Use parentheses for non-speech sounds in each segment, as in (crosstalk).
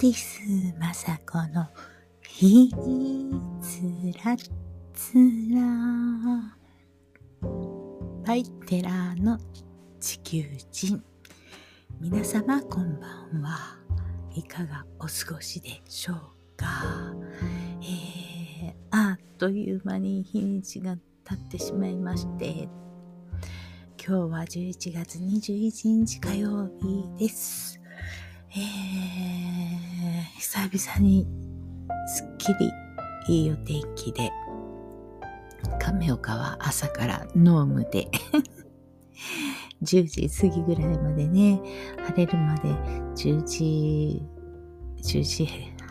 ティスマサコのひつらつら。バイテラーの地球人。皆様こんばんは。いかがお過ごしでしょうか？えー、あっという間に日にちが経ってしまいまして。今日は11月21日火曜日です。えー、久々にすっきりいいお天気で、亀岡は朝からノームで (laughs) 10時過ぎぐらいまでね、晴れるまで10時、10時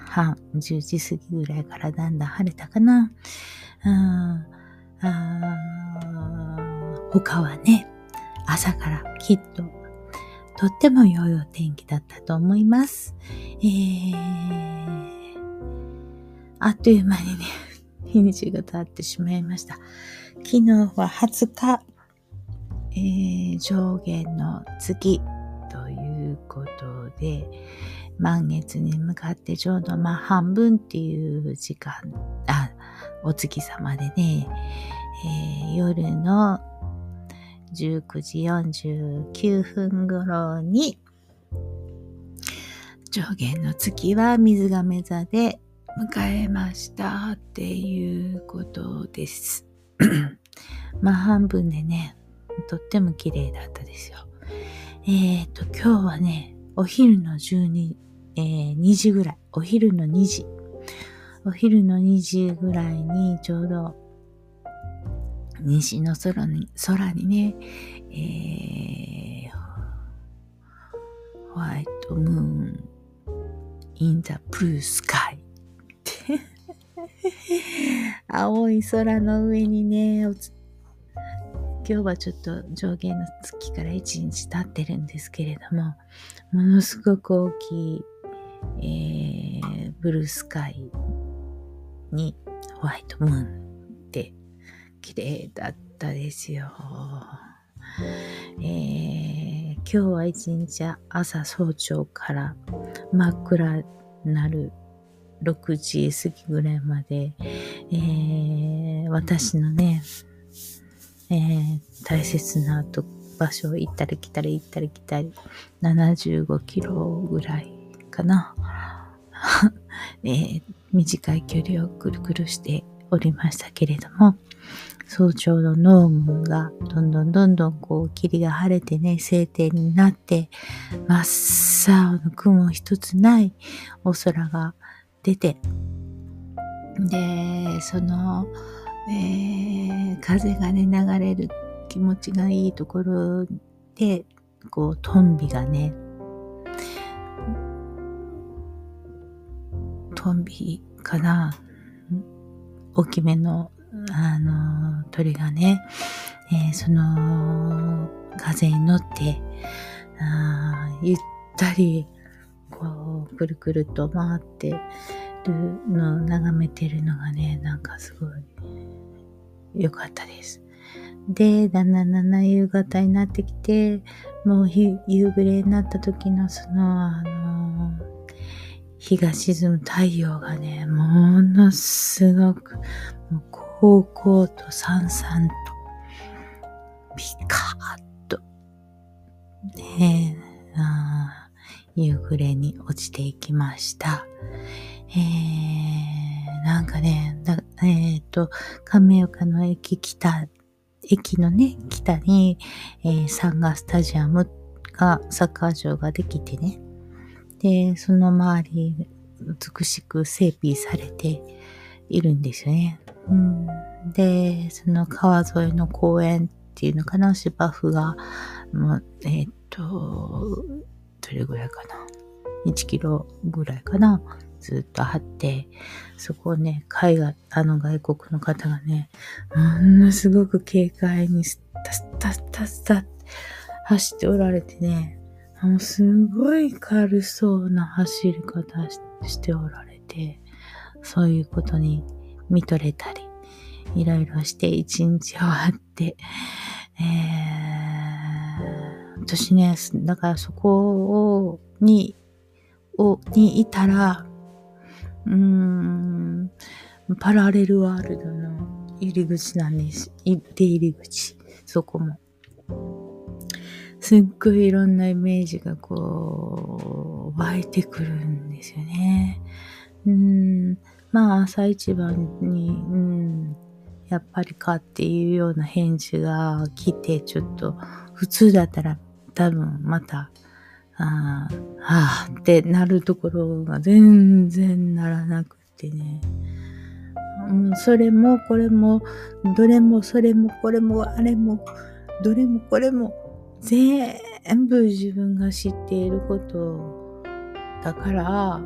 半、10時過ぎぐらいからだんだん晴れたかな。ああ他はね、朝からきっととっても良いお天気だったと思います。えー、あっという間にね、(laughs) 日にちが経ってしまいました。昨日は20日、えー、上限の月ということで、満月に向かってちょうどまあ半分っていう時間、あ、お月様でね、えー、夜の19時49分頃に、上限の月は水亀座で迎えましたっていうことです。(clears throat) まあ半分でね、とっても綺麗だったですよ。えっ、ー、と、今日はね、お昼の12、えー、2時ぐらい、お昼の2時、お昼の2時ぐらいにちょうど西の空に、空にね、えー、ホワイトムーン in the blue sky (laughs) 青い空の上にね、今日はちょっと上限の月から一日経ってるんですけれども、ものすごく大きい、えー、ブルースカイにホワイトムーン綺麗だったですよ。えー、今日は一日朝早朝から真っ暗なる6時過ぎぐらいまで、えー、私のね、えー、大切なと場所行ったり来たり行ったり来たり、75キロぐらいかな。(laughs) えー、短い距離をぐるぐるしておりましたけれども、早朝の濃霧がどんどんどんどんこう霧が晴れてね、晴天になって、真っ青の雲一つないお空が出て、で、その、えー、風がね、流れる気持ちがいいところで、こう、トンビがね、トンビかな大きめのあの、鳥がね、えー、その、風に乗って、あゆったり、こう、くるくると回ってるのを眺めてるのがね、なんかすごい良かったです。で、だんだんだんだん夕方になってきて、もう夕暮れになった時のその、あの日が沈む太陽がね、ものすごく、もう高校とさんさんと、ピカーッと、ねえ、あ夕暮れに落ちていきました。えー、なんかね、だえっ、ー、と、亀岡の駅北、駅のね、北に、えー、サンガスタジアムが、サッカー場ができてね。で、その周り、美しく整備されているんですよね。で、その川沿いの公園っていうのかな、芝生が、もう、えー、っと、どれぐらいかな。1キロぐらいかな。ずっと張って、そこをね、海外、あの外国の方がね、ものすごく軽快にスタスタスタスタ走っておられてね、もうすごい軽そうな走り方しておられて、そういうことに見とれたり、いろいろして一日終わって、えー、私ね、だからそこにを、にいたら、うーん、パラレルワールドの入り口なんです。出入り口。そこも。すっごいいろんなイメージがこう、湧いてくるんですよね。うん、まあ、朝一番に、うん、やっぱりかっていうような返事が来て、ちょっと、普通だったら多分また、ああ、あってなるところが全然ならなくてね。うん、それもこれも、どれもそれもこれもあれも、どれもこれも、全部自分が知っていることだから、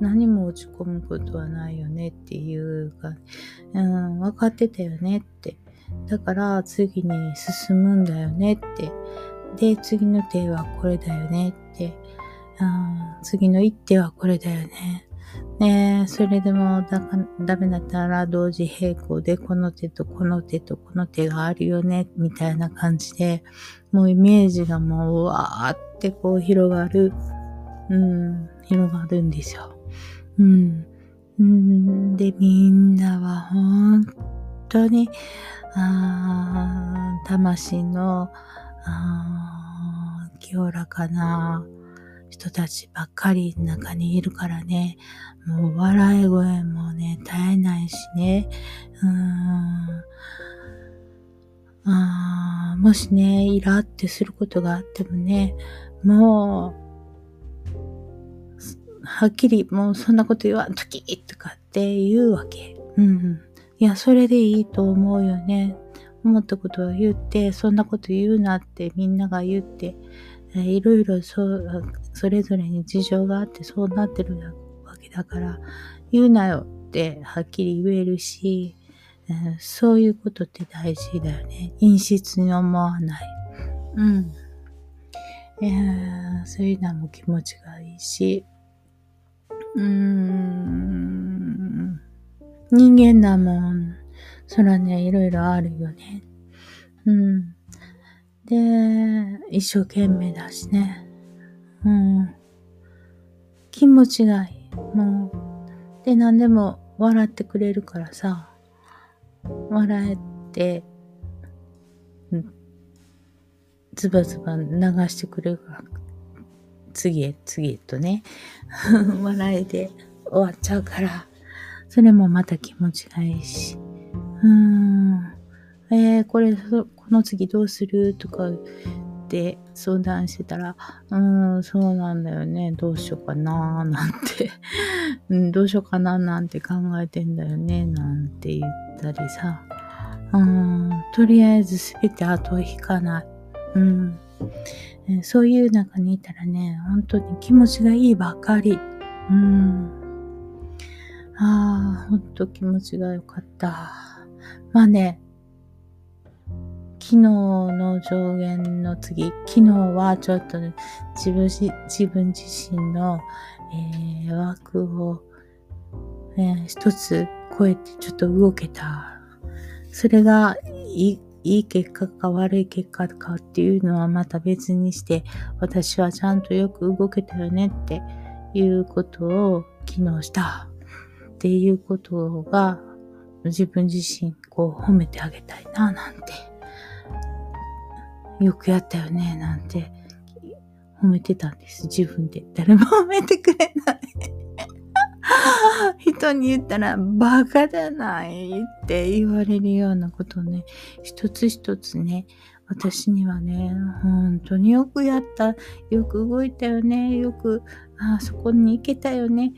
何も落ち込むことはないよねっていうか、うん、分かってたよねって。だから次に進むんだよねって。で、次の手はこれだよねって。うん、次の一手はこれだよね。ねそれでもだダメだったら同時並行でこの手とこの手とこの手があるよね、みたいな感じで、もうイメージがもうわーってこう広がる、うん、広がるんですよ。うん。ん、で、みんなは本当に、あ魂の、あ清らかな人たちばっかり中にいるからね、もう笑い声もね、絶えないしね、うーん。あもしね、イラってすることがあってもね、もう、はっきりもうそんなこと言わんときとかって言うわけ。うん。いや、それでいいと思うよね。思ったことは言って、そんなこと言うなってみんなが言って、えいろいろそうそれぞれに事情があってそうなってるわけだから、言うなよってはっきり言えるし、えー、そういうことって大事だよね。陰湿に思わない。うん。えー、そういうのも気持ちがいいし、うん、人間だもん。そらね、いろいろあるよね。うん。で、一生懸命だしね。うん。気持ちがいい。もう。で、何でも笑ってくれるからさ。笑えて、ズバズバ流してくれるから次へ次へとね、(laughs) 笑いで終わっちゃうから、それもまた気持ちがいいし、うーん、えー、これ、この次どうするとかって相談してたら、うーん、そうなんだよね、どうしようかななんて。(laughs) うん、どうしようかななんて考えてんだよね、なんて言ったりさ、うん、とりあえずすべて後を引かない。うん。そういう中にいたらね、本当に気持ちがいいばかり。うん。ああ、ほんと気持ちが良かった。まあね、昨日の上限の次、昨日はちょっと、ね、自分自分自身の、えー、枠を、えー、一つ超えてちょっと動けた。それがいいい結果か悪い結果かっていうのはまた別にして、私はちゃんとよく動けたよねっていうことを機能したっていうことが自分自身こう褒めてあげたいななんて。よくやったよねなんて褒めてたんです。自分で。誰も褒めてくれない (laughs) 人に言ったらバカじゃないって言われるようなことをね、一つ一つね、私にはね、本当によくやった。よく動いたよね。よく、あそこに行けたよね。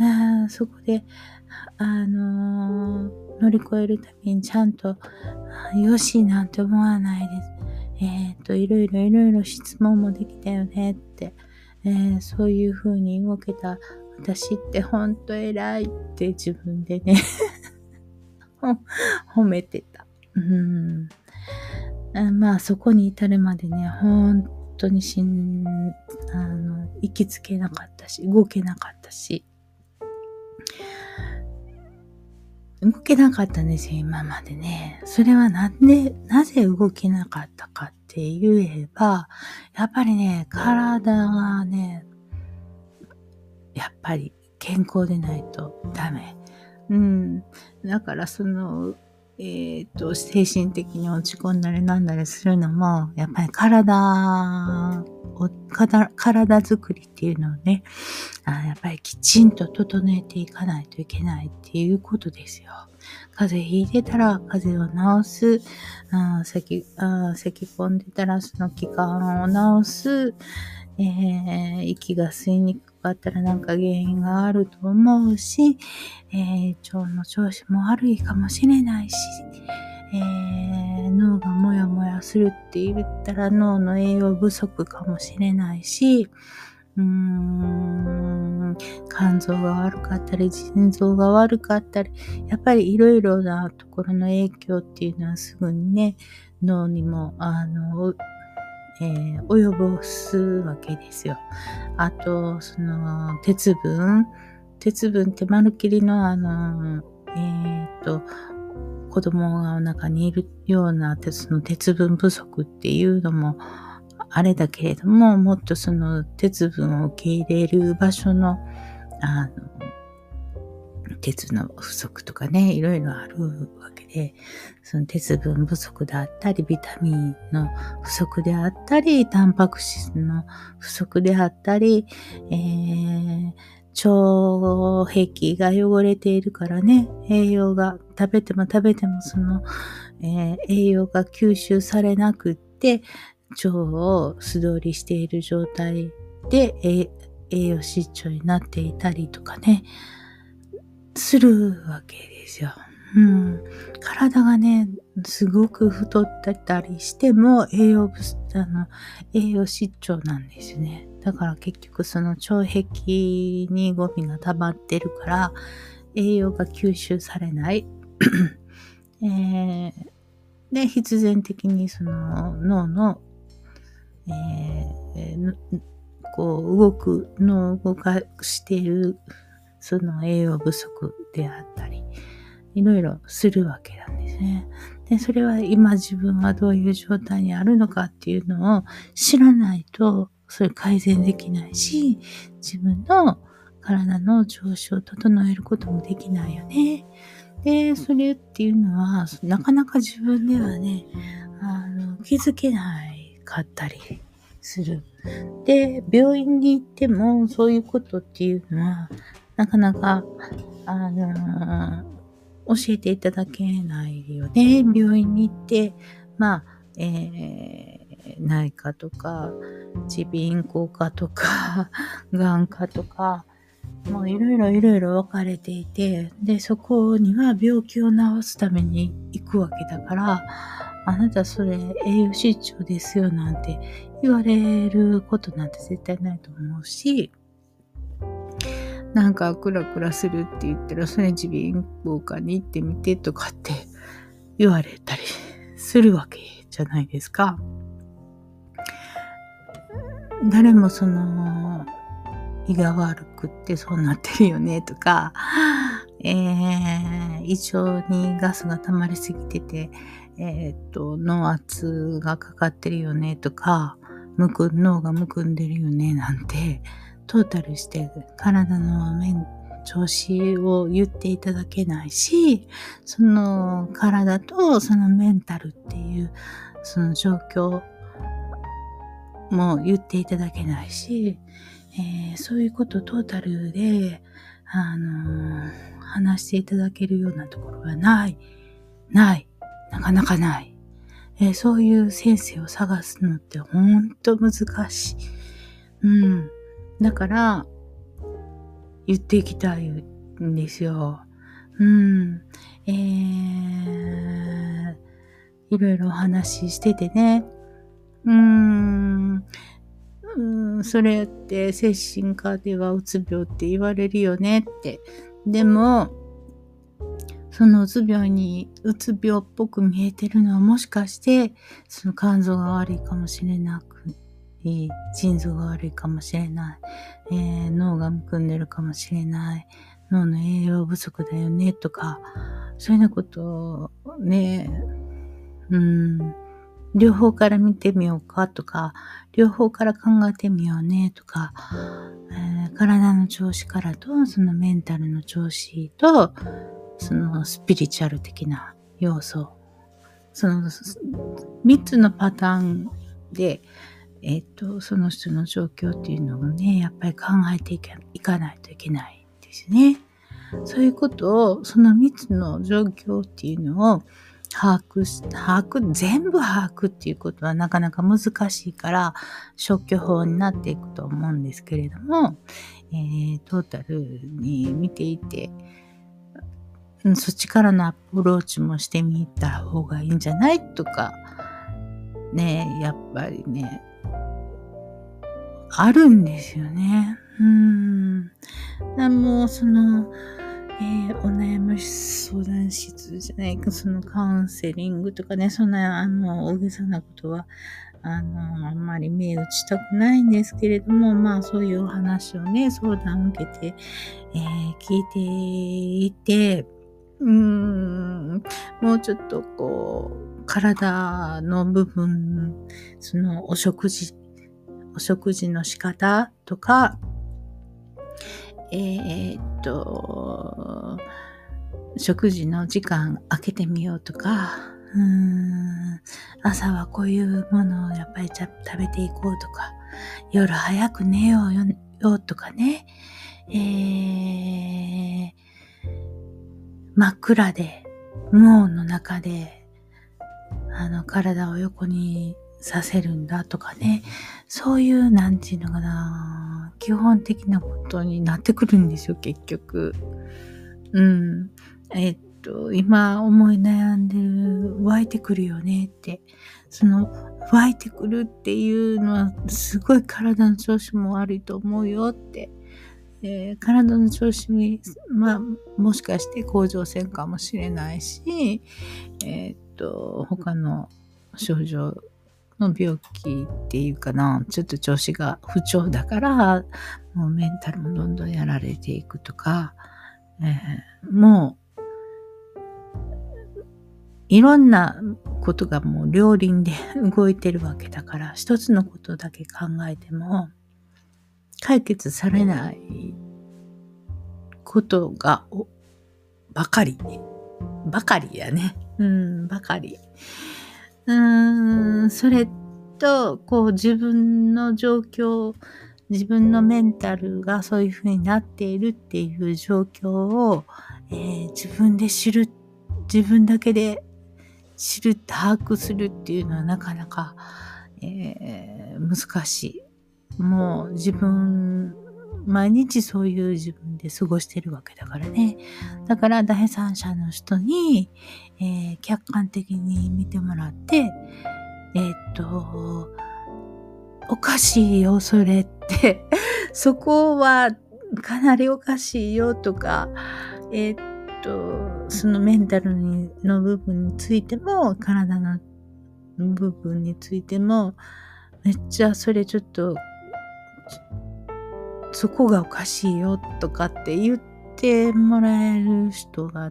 あそこで、あのー、乗り越えるためにちゃんと、よしなんて思わないです。えっ、ー、と、いろいろいろいろ質問もできたよねって。えー、そういう風に動けた私ってほんと偉いって自分でね (laughs) 褒めてた。うん。まあそこに至るまでね、本当にしん、あの、行きつけなかったし、動けなかったし、動けなかったんですよ、今までね。それはなんで、なぜ動けなかったかって言えば、やっぱりね、体がね、やっぱり健康でないとダメ。うん。だからその、えっ、ー、と、精神的に落ち込んだりなんだりするのも、やっぱり体を、体、体作りっていうのをねあ、やっぱりきちんと整えていかないといけないっていうことですよ。風邪ひいてたら風邪を治す、あ咳あ咳込んでたらその気管を治す、えー、息が吸いにくかったらなんか原因があると思うし、えー、腸の調子も悪いかもしれないし、えー、脳がもやもやするって言ったら脳の栄養不足かもしれないし、うーん、肝臓が悪かったり、腎臓が悪かったり、やっぱりいろいろなところの影響っていうのはすぐにね、脳にも、あの、えー、及ぼすわけですよ。あと、その、鉄分鉄分ってまるっきりのあの、えー、っと、子供がお腹にいるようなその鉄分不足っていうのもあれだけれども、もっとその鉄分を受け入れる場所の、あの、鉄の不足とかね、いろいろあるわけで、その鉄分不足であったり、ビタミンの不足であったり、タンパク質の不足であったり、えー、腸壁が汚れているからね、栄養が食べても食べてもその、えー、栄養が吸収されなくって、腸を素通りしている状態で栄養失調になっていたりとかね、するわけですよ。うん、体がね、すごく太ってたりしても栄養不、あの、栄養失調なんですね。だから結局その腸壁にゴミが溜まってるから、栄養が吸収されない。(clears throat) えー、で、必然的にその脳の、えー、こう動く、脳を動かしているその栄養不足であったり、いろいろするわけなんですね。で、それは今自分はどういう状態にあるのかっていうのを知らないと、それ改善できないし、自分の体の調子を整えることもできないよね。で、それっていうのは、なかなか自分ではね、あの、気づけないかったりする。で、病院に行ってもそういうことっていうのは、なかなか、あの教えていただけないよね。病院に行って、まあ、えー、内科とか、耳鼻咽喉科とか、(laughs) 眼科とか、もういろいろいろいろ分かれていて、で、そこには病気を治すために行くわけだから、あなたそれ栄養失調ですよなんて言われることなんて絶対ないと思うし、なんかクラクラするって言ったら、それ耳鼻咽喉科に行ってみてとかって (laughs) 言われたりするわけじゃないですか。誰もその、胃が悪くってそうなってるよねとか、えー、胃腸にガスが溜まりすぎてて、えー、っと、脳圧がかかってるよねとか、むく脳がむくんでるよねなんて、トータルして体の面、調子を言っていただけないし、その体とそのメンタルっていうその状況も言っていただけないし、えー、そういうことトータルで、あのー、話していただけるようなところがない。ない。なかなかない。えー、そういう先生を探すのってほんと難しい。うん。だから、言っていきたいんですよ。うん。えー、いろいろお話ししててね。うーん。うん、それって精神科ではうつ病って言われるよねって。でも、そのうつ病に、うつ病っぽく見えてるのはもしかして、その肝臓が悪いかもしれなく腎臓が悪いかもしれない、えー、脳がむくんでるかもしれない、脳の栄養不足だよねとか、そういうようなことをね、うん、両方から見てみようかとか、両方から考えてみようねとか、えー、体の調子からと、そのメンタルの調子と、そのスピリチュアル的な要素。その3つのパターンで、えっ、と、その人の状況っていうのをね、やっぱり考えていかないといけないですね。そういうことを、その3つの状況っていうのを把握し、把握、全部把握っていうことはなかなか難しいから、消去法になっていくと思うんですけれども、えー、トータルに見ていて、そっちからのアプローチもしてみた方がいいんじゃないとか、ね、やっぱりね、あるんですよね。うん。もうその、えー、お悩み相談室じゃないか、そのカウンセリングとかね、そんな、あの、大げさなことは、あの、あんまり目打ちたくないんですけれども、まあそういうお話をね、相談を受けて、えー、聞いていて、うーん、もうちょっとこう、体の部分、そのお食事、お食事の仕方とか、えー、っと、食事の時間空けてみようとか、うーん朝はこういうものをやっぱり食べていこうとか、夜早く寝ようよとかね、えー、真っ暗で、無音の中で、あの、体を横にさせるんだとかね、そういう、なんていうのかな、基本的なことになってくるんですよ、結局。うん。えっと、今思い悩んでる、湧いてくるよねって。その、湧いてくるっていうのは、すごい体の調子も悪いと思うよって。えー、体の調子に、まあ、もしかして甲状腺かもしれないし、えー、っと、他の症状の病気っていうかな、ちょっと調子が不調だから、もうメンタルもどんどんやられていくとか、えー、もう、いろんなことがもう両輪で動いてるわけだから、一つのことだけ考えても、解決されないことが、ばかり、ばかりやね。うん、ばかり。うーん、それと、こう自分の状況、自分のメンタルがそういうふうになっているっていう状況を、えー、自分で知る、自分だけで知る、把握するっていうのはなかなか、えー、難しい。もう自分、毎日そういう自分で過ごしてるわけだからね。だから第三者の人に、えー、客観的に見てもらって、えー、っと、おかしいよ、それって。(laughs) そこはかなりおかしいよとか、えー、っと、そのメンタルの部分についても、体の部分についても、めっちゃそれちょっと、そこがおかしいよとかって言ってもらえる人が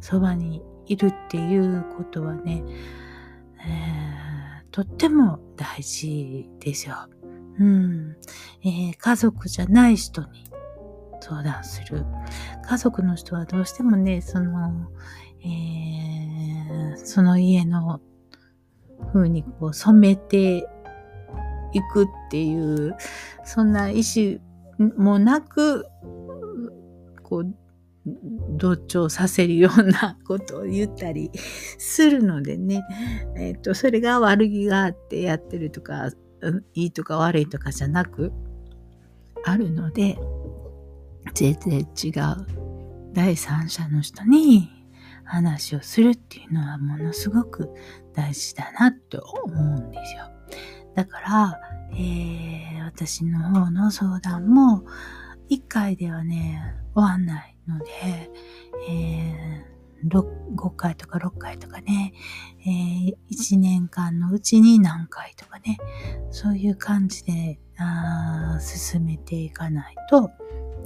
そばにいるっていうことはね、えー、とっても大事ですよ。うん、えー、家族じゃない人に相談する。家族の人はどうしてもね、その、えー、その家の風にこう染めていくっていう、そんな意思もなく、こう、同調させるようなことを言ったりするのでね、(laughs) えっ、ー、と、それが悪気があってやってるとか、いいとか悪いとかじゃなく、あるので、全然違う第三者の人に話をするっていうのはものすごく大事だなと思うんですよ。だから、えー、私の方の相談も1回ではね、終わんない。ので、えー、5回とか6回とかね、えー、1年間のうちに何回とかね、そういう感じであ進めていかないと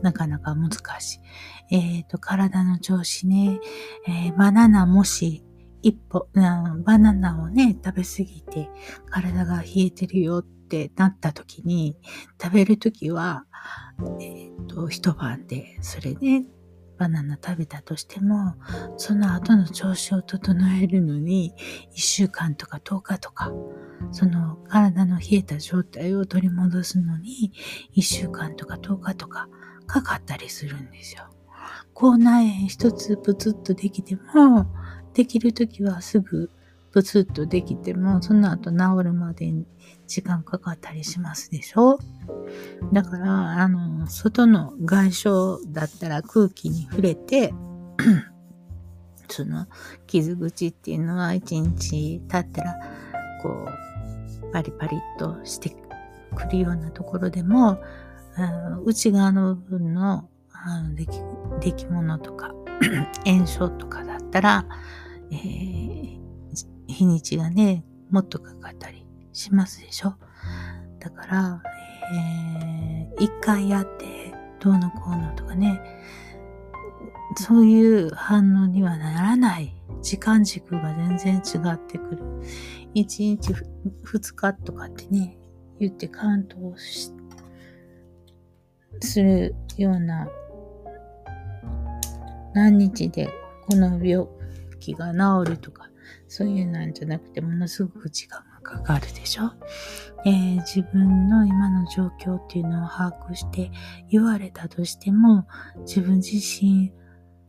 なかなか難しい。えっ、ー、と、体の調子ね、えー、バナナもし一歩、バナナをね、食べ過ぎて体が冷えてるよってなった時に、食べる時は、えっ、ー、と、一晩で、それで、バナナ食べたとしても、その後の調子を整えるのに、1週間とか10日とか、その体の冷えた状態を取り戻すのに、1週間とか10日とかかかったりするんですよ。口内炎一つプツッとできても、できるときはすぐプツッとできても、その後治るまでに時間かかったりしますでしょ？だから、あの、外の外傷だったら空気に触れて、(clears throat) その傷口っていうのは一日経ったら、こう、パリパリっとしてくるようなところでも、内側の部分のあの出来物とか (clears throat) 炎症とかだったら、えー、日にちがね、もっとかかったりしますでしょ？だから、えー、一回やってどうのこうのとかね、そういう反応にはならない時間軸が全然違ってくる。一日二日とかってね、言ってカウントをしするような何日でこの病気が治るとか、そういうなんじゃなくて、ものすごく時間がかかるでしょ、えー、自分の今の状況っていうのを把握して言われたとしても、自分自身、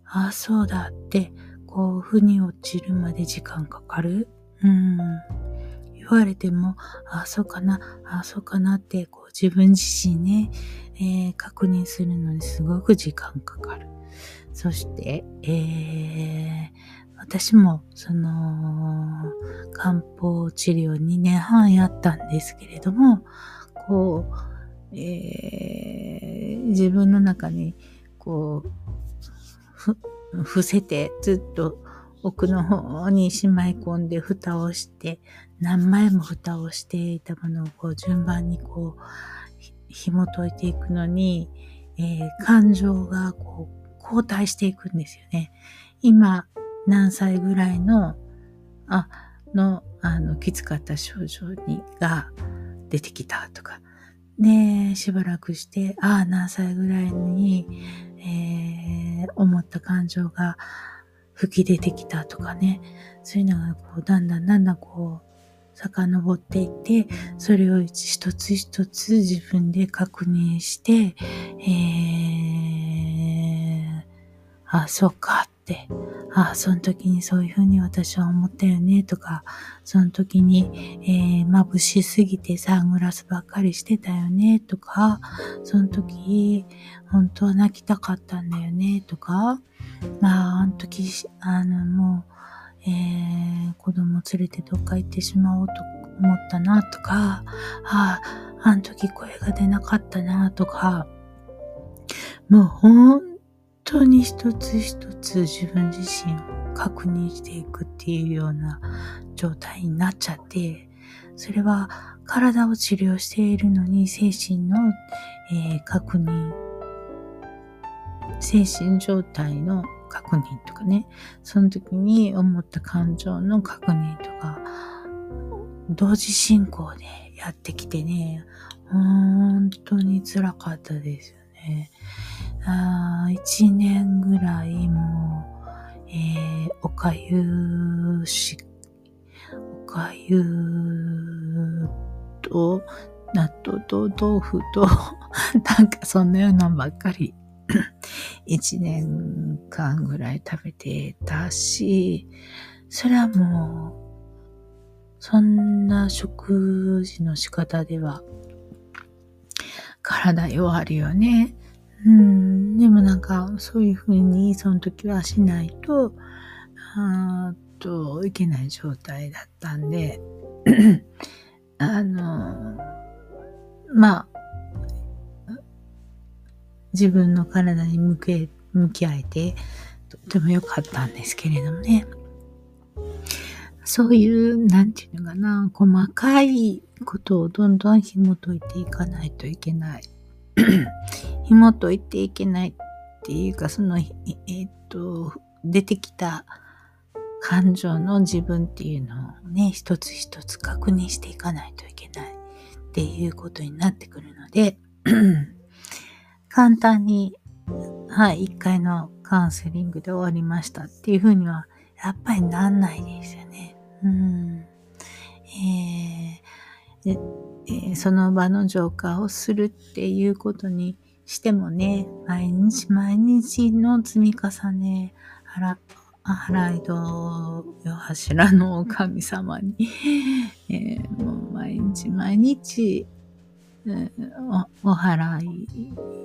ああ、そうだって、こう、腑に落ちるまで時間かかる？うん。言われても、ああ、そうかな、ああ、そうかなって、こう、自分自身ね、えー、確認するのにすごく時間かかる。そして、えー、私も、その、漢方治療2年半やったんですけれども、こう、えー、自分の中に、こう、ふ、伏せて、ずっと奥の方にしまい込んで蓋をして、何枚も蓋をしていたものをこう順番にこう、紐解いていくのに、えー、感情がこう、交代していくんですよね。今、何歳ぐらいの、あ、の、あの、きつかった症状に、が出てきたとか。で、しばらくして、ああ、何歳ぐらいに、えー、思った感情が吹き出てきたとかね。そういうのが、こう、だんだんだんだんこう、遡っていって、それを一つ一つ自分で確認して、えー、あ、そうかって、あ、その時にそういうふうに私は思ったよねとか、その時に、えー、眩しすぎてサングラスばっかりしてたよねとか、その時、本当は泣きたかったんだよねとか、まあ、あの時、あの、もう、えー、子供連れてどっか行ってしまおうと思ったなとか、ああ、あの時声が出なかったなとか、もう本当に一つ一つ自分自身を確認していくっていうような状態になっちゃって、それは体を治療しているのに精神の、えー、確認、精神状態の確認とかね、その時に思った感情の確認とか、同時進行でやってきてね、本当に辛かったですよね。あ一年ぐらいもう、えー、おかゆし、おかゆと、納豆と豆腐と、(laughs) なんかそんなようなばっかり (clears throat) 一年間ぐらい食べてたし、それはもう、そんな食事の仕方では、体弱るよね。うん、でもなんか、そういうふうに、その時はしないと、あと、いけない状態だったんで、(clears throat) あの、まあ、自分の体に向け、向き合えて、とっても良かったんですけれどもね。そういう、なんていうのかな、細かいことをどんどん紐解いていかないといけない。紐解いていけないっていうか、その、えー、っと、出てきた感情の自分っていうのをね、一つ一つ確認していかないといけない。っていうことになってくるので、(clears throat) 簡単に、はい、一回のカウンセリングで終わりましたっていうふうには、やっぱりなんないですよね。うん。えー、えー、その場の浄化をするっていうことにしてもね、毎日毎日の積み重ね、払い戸よ柱の神様に、(laughs) えー、もう毎日毎日、えー、おお払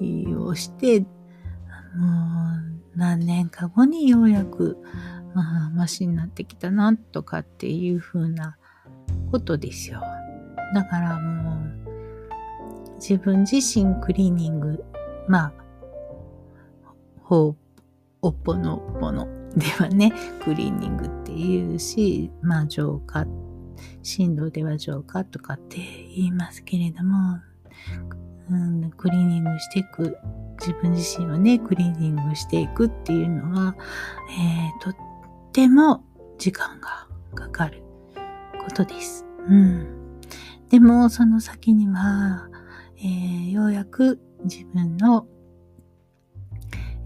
いをして、もう何年か後にようやく、あマシになってきたなとかっていう風なことですよ。だからもう自分自身クリーニング、まあ、ほ、おっぽのっぽのではね、クリーニングって言うし、まあ浄化、振動では浄化とかって言いますけれども、うん、クリーニングしていく、自分自身をね、クリーニングしていくっていうのは、えー、とっても時間がかかることです。うん。でも、その先には、えー、ようやく自分の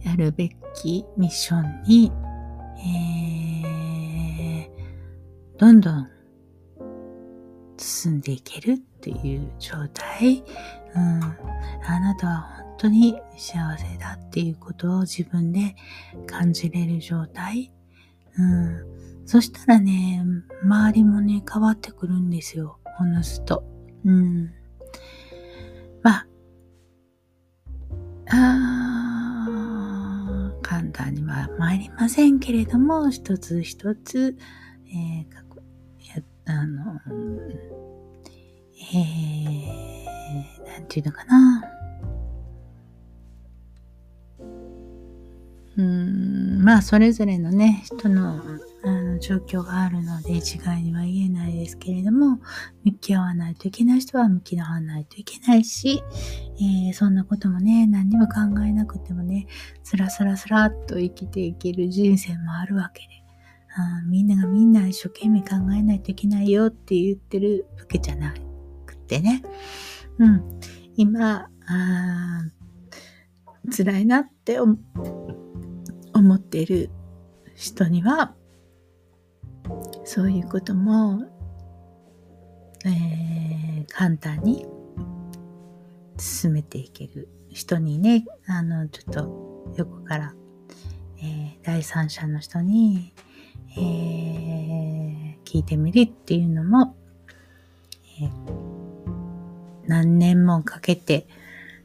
やるべきミッションにえー、どんどん進んでいけるっていう状態、うん、あなたは本当に幸せだっていうことを自分で感じれる状態、うん、そしたらね、周りもね、変わってくるんですよ、おのずと。うん。まあ、あ簡単には参りませんけれども、一つ一つ、えー、やあの、えー、なんていうのかな。うん、まあ、それぞれのね、人のあの状況があるので一概には言えないですけれども、向き合わないといけない人は向き合わないといけないし、えー、そんなこともね、何にも考えなくてもね、スラスラスラっと生きていける人生もあるわけで、あみんながみんな一生懸命考えないといけないよって言ってるわけじゃなくてね。うん。今、あ辛いなって思ってる人には、そういうことも、えー、簡単に進めていける。人にね、あの、ちょっと横から、えー、第三者の人に、えー、聞いてみるっていうのも、えー、何年もかけて、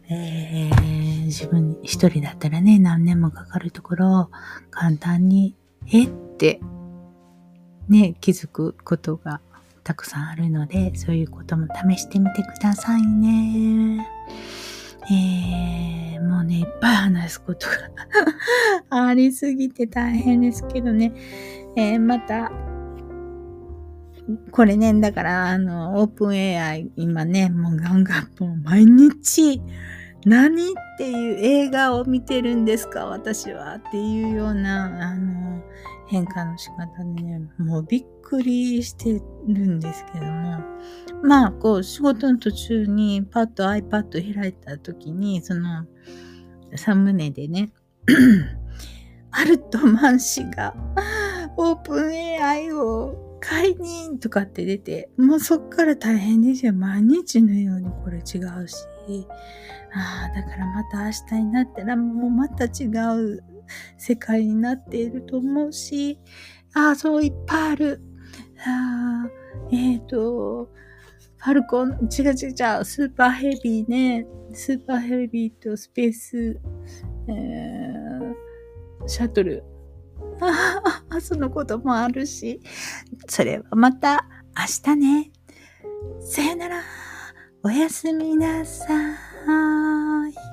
えー、自分一人だったらね、何年もかかるところを簡単に、えってね、気づくことがたくさんあるので、そういうことも試してみてくださいね。えー、もうね、いっぱい話すことがありすぎて大変ですけどね。えー、また、これね、だから、あの、オープン AI、今ね、もうガンガン、もう毎日、何っていう映画を見てるんですか私はっていうような、あの、変化の仕方でね、もうびっくりしてるんですけども、まあ、こう、仕事の途中にパッと iPad 開いた時に、その、サムネでね、アルトマン氏がオープン AI を解任とかって出て、もうそっから大変ですよ。毎日のようにこれ違うし。ああ、だからまた明日になったらもうまた違う世界になっていると思うし、ああ、そういっぱいある。あえっ、ー、と、ファルコン、違う違う違う、スーパーヘビーね。スーパーヘビーとスペース、えー、シャトル。ああ、そのこともあるし、それはまた明日ね。さよなら。おやすみなさい。